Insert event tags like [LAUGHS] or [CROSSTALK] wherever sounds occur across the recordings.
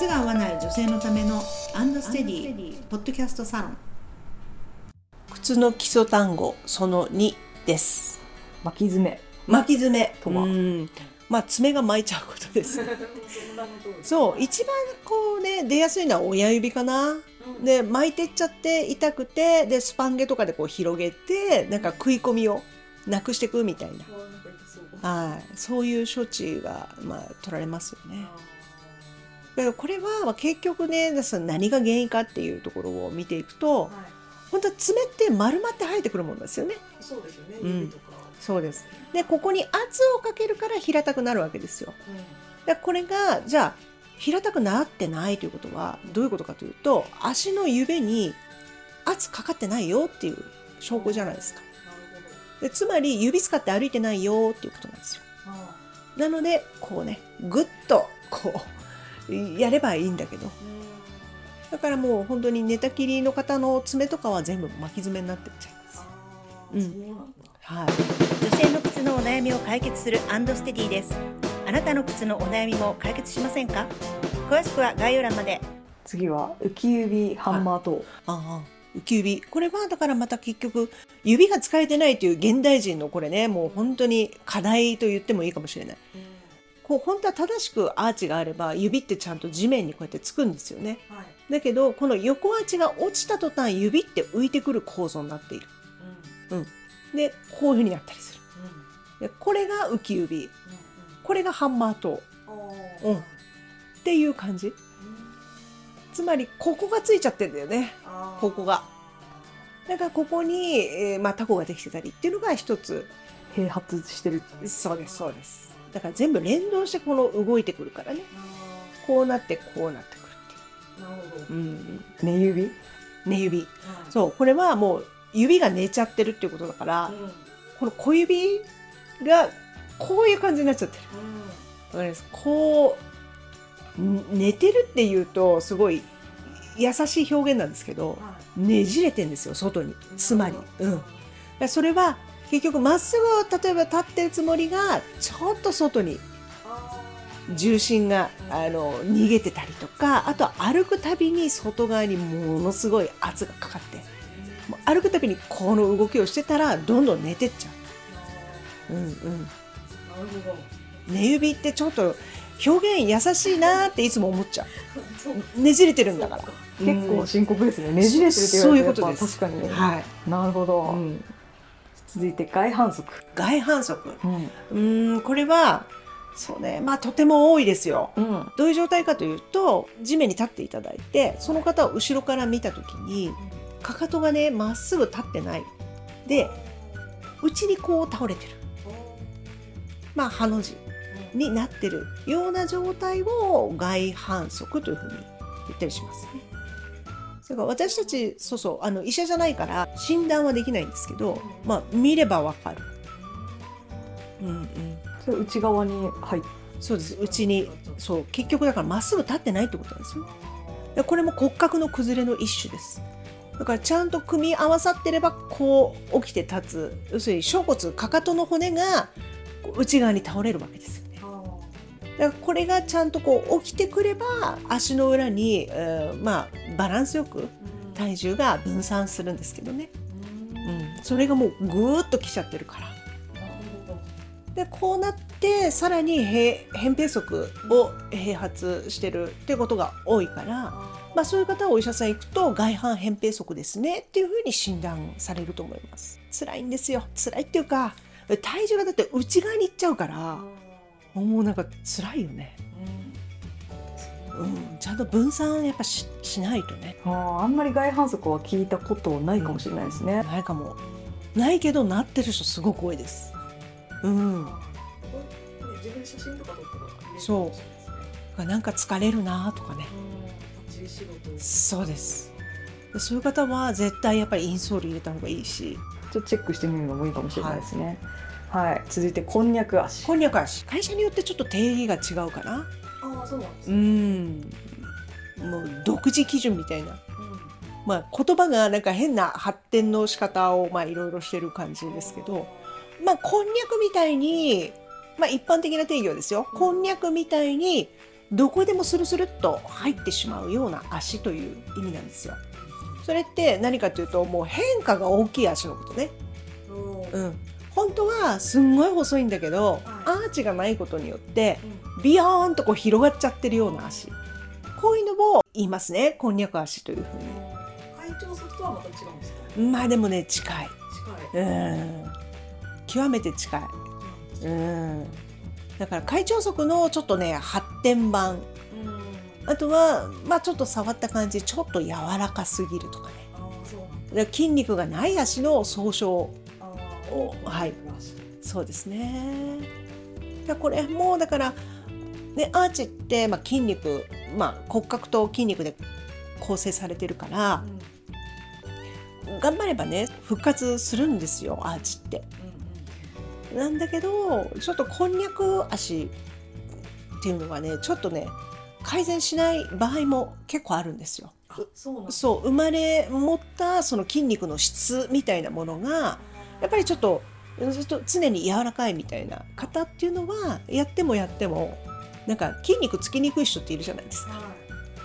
靴が合わない女性のためのアンドステディポッドキャストサロン。靴の基礎単語その2です。巻き爪。巻き爪とは。うん。まあ爪が巻いちゃうことです。[LAUGHS] そう一番こうね出やすいのは親指かな、で巻いてっちゃって痛くてでスパンゲとかでこう広げてなんか食い込みをなくしていくみたいな、はい、そういう処置がまあ取られますよね。だからこれはまあ結局ね何が原因かっていうところを見ていくと本当は爪って丸まって生えてくるもんですよね。そうですよねうんそうですでここに圧をかけるから平たくなるわけですよ。でこれがじゃあ平たくなってないということはどういうことかというと足の指に圧かかってないよっていう証拠じゃないですか。でつまり指使って歩いてないよっていうことなんですよ。なのでこうねぐっとこうやればいいんだけど。だからもう本当に寝たきりの方の爪とかは全部巻き爪になってっちゃいます。うん。はい、女性の靴のお悩みを解決するアンドステディです。あなたの靴のお悩みも解決しませんか？詳しくは概要欄まで。次は浮き指ハンマーとああ浮き指。これはだからまた結局指が使えてないという現代人のこれねもう本当に課題と言ってもいいかもしれないこう本当は正しくアーチがあれば指ってちゃんと地面にこうやってつくんですよね。だけどこの横アーチが落ちた途端指って浮いてくる構造になっている。でこういうふうになったりする。でこれが浮き指。これがハンマートうん。っていう感じ。つまりここがついちゃってんだよね。ここが。だからここに、えーまあ、タコができてたりっていうのが一つ併発してる。そうですそうですだから全部連動してこの動いてくるからね。こうなってこうなってくるっていう、うん、寝指？寝指。そうこれはもう指が寝ちゃってるっていうことだから、この小指がこういう感じになっちゃってる。わかります？こうん寝てるっていうとすごい優しい表現なんですけど、ねじれてんですよ外に。つまり、うん、それは結局まっすぐ例えば立ってるつもりがちょっと外に重心があの逃げてたりとかあとは歩くたびに外側にものすごい圧がかかって歩くたびにこの動きをしてたらどんどん寝てっちゃう。うんうん。寝指ってちょっと表現優しいなっていつも思っちゃう。ねじれてるんだから。結構深刻ですね。ねじれてるって言われるとやっぱ確かに。はい、なるほど、うん、続いて外反則、外反則。うん。これはそうね。まあとても多いですよ。うん。どういう状態かというと地面に立っていただいてその方を後ろから見た時にかかとがねまっすぐ立ってない。で内にこう倒れてる。まあハの字になってるような状態を外反則というふうに言ったりします。ね。だから私たちそうそうあの医者じゃないから診断はできないんですけど、まあ見ればわかる。うんうん。それ内側に入っそうですうちにそう結局だからまっすぐ立ってないってことなんですよ。でこれも骨格の崩れの一種です。だからちゃんと組み合わさってればこう起きて立つ要するに小骨かかとの骨が内側に倒れるわけですよね。だからこれがちゃんとこう起きてくれば足の裏に、えーまあバランスよく体重が分散するんですけどね、うん、それがもうぐーっときちゃってるから。でこうなってさらにへ扁平足を併発してるっていうことが多いから、まあ、そういう方はお医者さん行くと外反扁平足ですねっていうふうに診断されると思います。辛いんですよ。辛いっていうか体重がだって内側に行っちゃうからもうなんか辛いよね、うん、ちゃんと分散やっぱししないとね。あーあんまり外反則は聞いたことないかもしれないですね、ないかも。ないけどなってる人すごく多いです。うん。自分写真とか撮ったらそう。なんか疲れるなとかね。そうです。でそういう方は絶対やっぱりインソール入れた方がいいし。ちょっとチェックしてみるのもいいかもしれないですね。はい、続いてこんにゃく足。こんにゃく足。会社によってちょっと定義が違うかな。ああそうなんですうん。もう独自基準みたいな。まあ言葉がなんか変な発展の仕方をまあいろいろしてる感じですけど。まあこんにゃくみたいにまあ一般的な定義はですよ。こんにゃくみたいにどこでもスルスルっと入ってしまうような足という意味なんですよ。それって何かというともう変化が大きい足のことね。うん、本当はすんごい細いんだけど、アーチがないことによってビヨーンとこう広がっちゃってるような足。こういうのを言いますね。こんにゃく足というふう会長足とはまた違うんですか？にまあでもね近い。近い。うん。極めて近い。うん。だから会長足のちょっとね発展版。うん。あとはまあちょっと触った感じちょっと柔らかすぎるとかね。筋肉がない足の総称はいそうですね。だこれもうだから、ね、アーチって、まあ、筋肉、まあ、骨格と筋肉で構成されてるから頑張ればね復活するんですよアーチって。なんだけどちょっとこんにゃく足っていうのはねちょっとね改善しない場合も結構あるんですよ。そう生まれ持ったその筋肉の質みたいなものがやっぱりちょっとずっと常に柔らかいみたいな方っていうのはやってもやってもなんか筋肉つきにくい人っているじゃないですか。はい。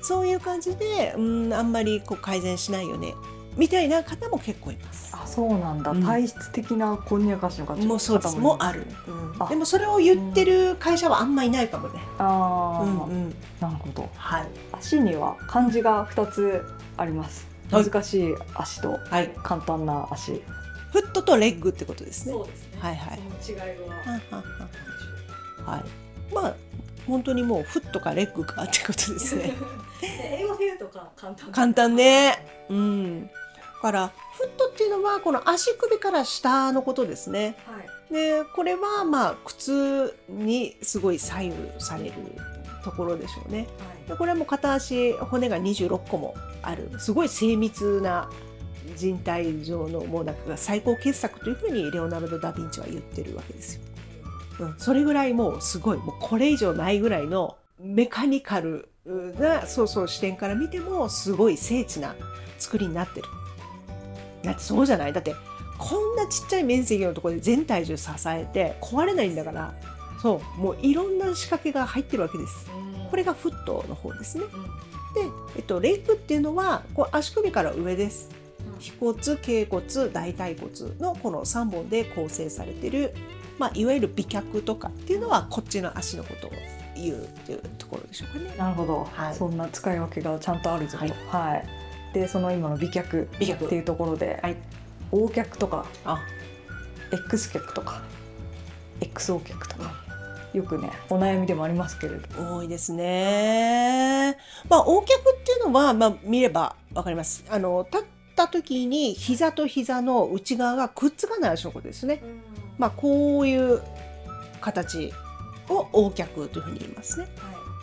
そういう感じでうんあんまりこう改善しないよねみたいな方も結構います。あそうなんだ、うん。体質的なこんにゃく足の方もうそうです。もうある、うんあ。でもそれを言ってる会社はあんまいないかもね。ああ、うんうん。なるほど。はい。足には漢字が二つあります。はい。難しい足とはい、簡単な足フットとレッグってことですね。うですねはいはいその違いははんはんはい、まあ本当にもうフットかレッグかってことですね。英語で言うとか簡単簡単ね。うん。だからフットっていうのはこの足首から下のことですね。はいでこれはまあ靴にすごい左右されるところでしょうね。でこれはもう片足骨が26個もあるすごい精密な人体上のもうなんか最高傑作というふうにレオナルド・ダ・ヴィンチは言ってるわけですよ。うん、それぐらいもうすごいもうこれ以上ないぐらいのメカニカルなそうそう視点から見てもすごい精緻な作りになってる。だってそうじゃない？だってこんなちっちゃい面積のところで全体重支えて壊れないんだからそうもういろんな仕掛けが入ってるわけです。これがフットの方ですね。で、えっと、レッグっていうのはこう足首から上です。腓骨、頸骨、大腿骨のこの3本で構成されてる、まあ、いわゆる美脚とかっていうのはこっちの足のことを言うっていうところでしょうかね。なるほど、はい。そんな使い分けがちゃんとあるぞと。はい。はい、でその今の美脚美脚。っていうところで、はい。O 脚とかあ。X 脚とか XO 脚とかよくねお悩みでもありますけれど。多いですね。まあ、横脚っていうのは、まあ、見ればわかります。あの立った時に膝と膝の内側がくっつかない足のことですね。まあ、こういう形を横脚というふうに言いますね。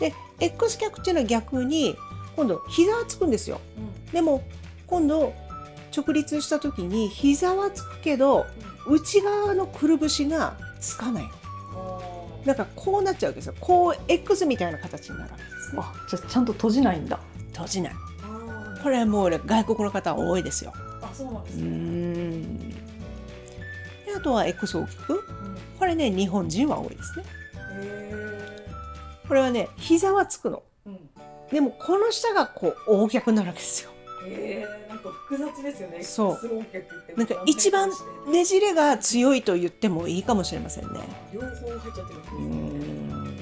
で X 脚っていうのは逆に今度膝はつくんですよ。でも今度直立した時に膝はつくけど内側のくるぶしがつかないの。だからこうなっちゃうんですよ。こう X みたいな形になるわけですね。あじゃあちゃんと閉じないんだ閉じない。これはもうね外国の方は多いですよ。あそうなんでうーん。であとは X 大きく。これね日本人は多いですね。これはね膝はつくの。でもこの下がこう大脚になるわけですよ。えー、なんか複雑ですよねそうなんか一番ねじれが強いと言ってもいいかもしれませんね。両方入っちゃってるわけうですーねん。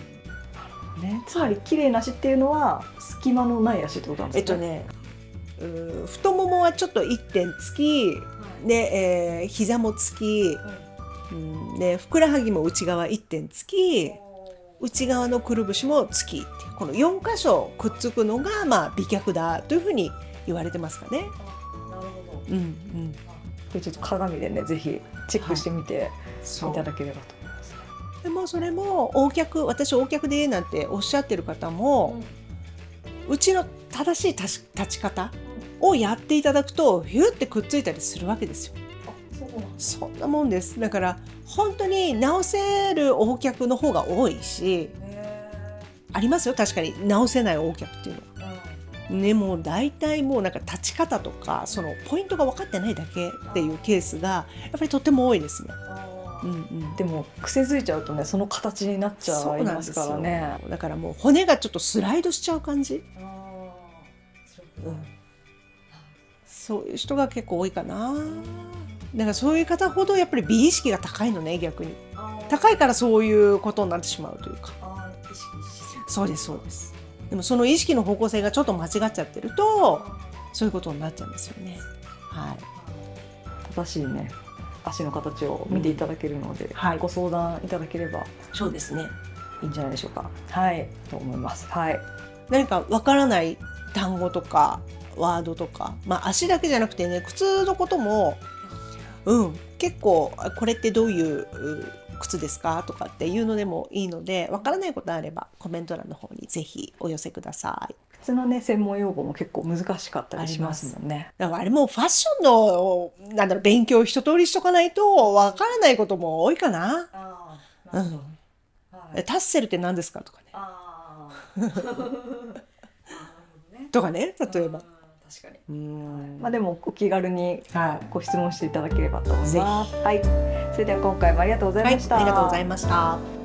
ねつまり綺麗な足っていうのは隙間のない足ってことなんですかえっとね、太ももはちょっと一点つき、で、えー膝もつき、うん、でふくらはぎも内側一点つき、内側のくるぶしもつきこの4箇所くっつくのがまあ美脚だというふうに言われてますかね。なるほどうんうん。これちょっと鏡でねぜひチェックしてみてそいただければと思いますね。でもそれも横脚私横脚でええなんておっしゃってる方も、うちの正しい立ち立ち方をやっていただくとヒュッてくっついたりするわけですよ。あそんなもんです。だから本当に直せる横脚の方が多いしね。ありますよ確かに直せない横脚っていうのは。ねもう大体もうなんか立ち方とかそのポイントが分かってないだけっていうケースがやっぱりとっても多いですね。あうんうんでも癖づいちゃうとねその形になっちゃいますからね。だからもう骨がちょっとスライドしちゃう感じ、うん、そういう人が結構多いかな。だからそういう方ほどやっぱり美意識が高いのね逆に。高いからそういうことになってしまうというか。そうですそうです。でもその意識の方向性がちょっと間違っちゃってるとそういうことになっちゃうんですよね。はい。正しいね足の形を見ていただけるので、はい。ご相談いただければそうですね。いいんじゃないでしょうか。はい。と思います。はい。何かわからない単語とかワードとか、まあ、足だけじゃなくてね靴のことも、うん、結構あこれってどういうう靴ですか？とかっていうのでもいいのでわからないことあればコメント欄の方にぜひお寄せください。靴のね専門用語も結構難しかったりしますもんね。だからあれもファッションのなんだろう勉強を一通りしとかないとわからないことも多いかな。あうん、タッセルって何ですか？とかね。あ [LAUGHS] とかね例えば。確かに。うんまあでもお気軽にはいご質問していただければと思います。はい。それでは今回もありがとうございはい、ました。ありがとうございました。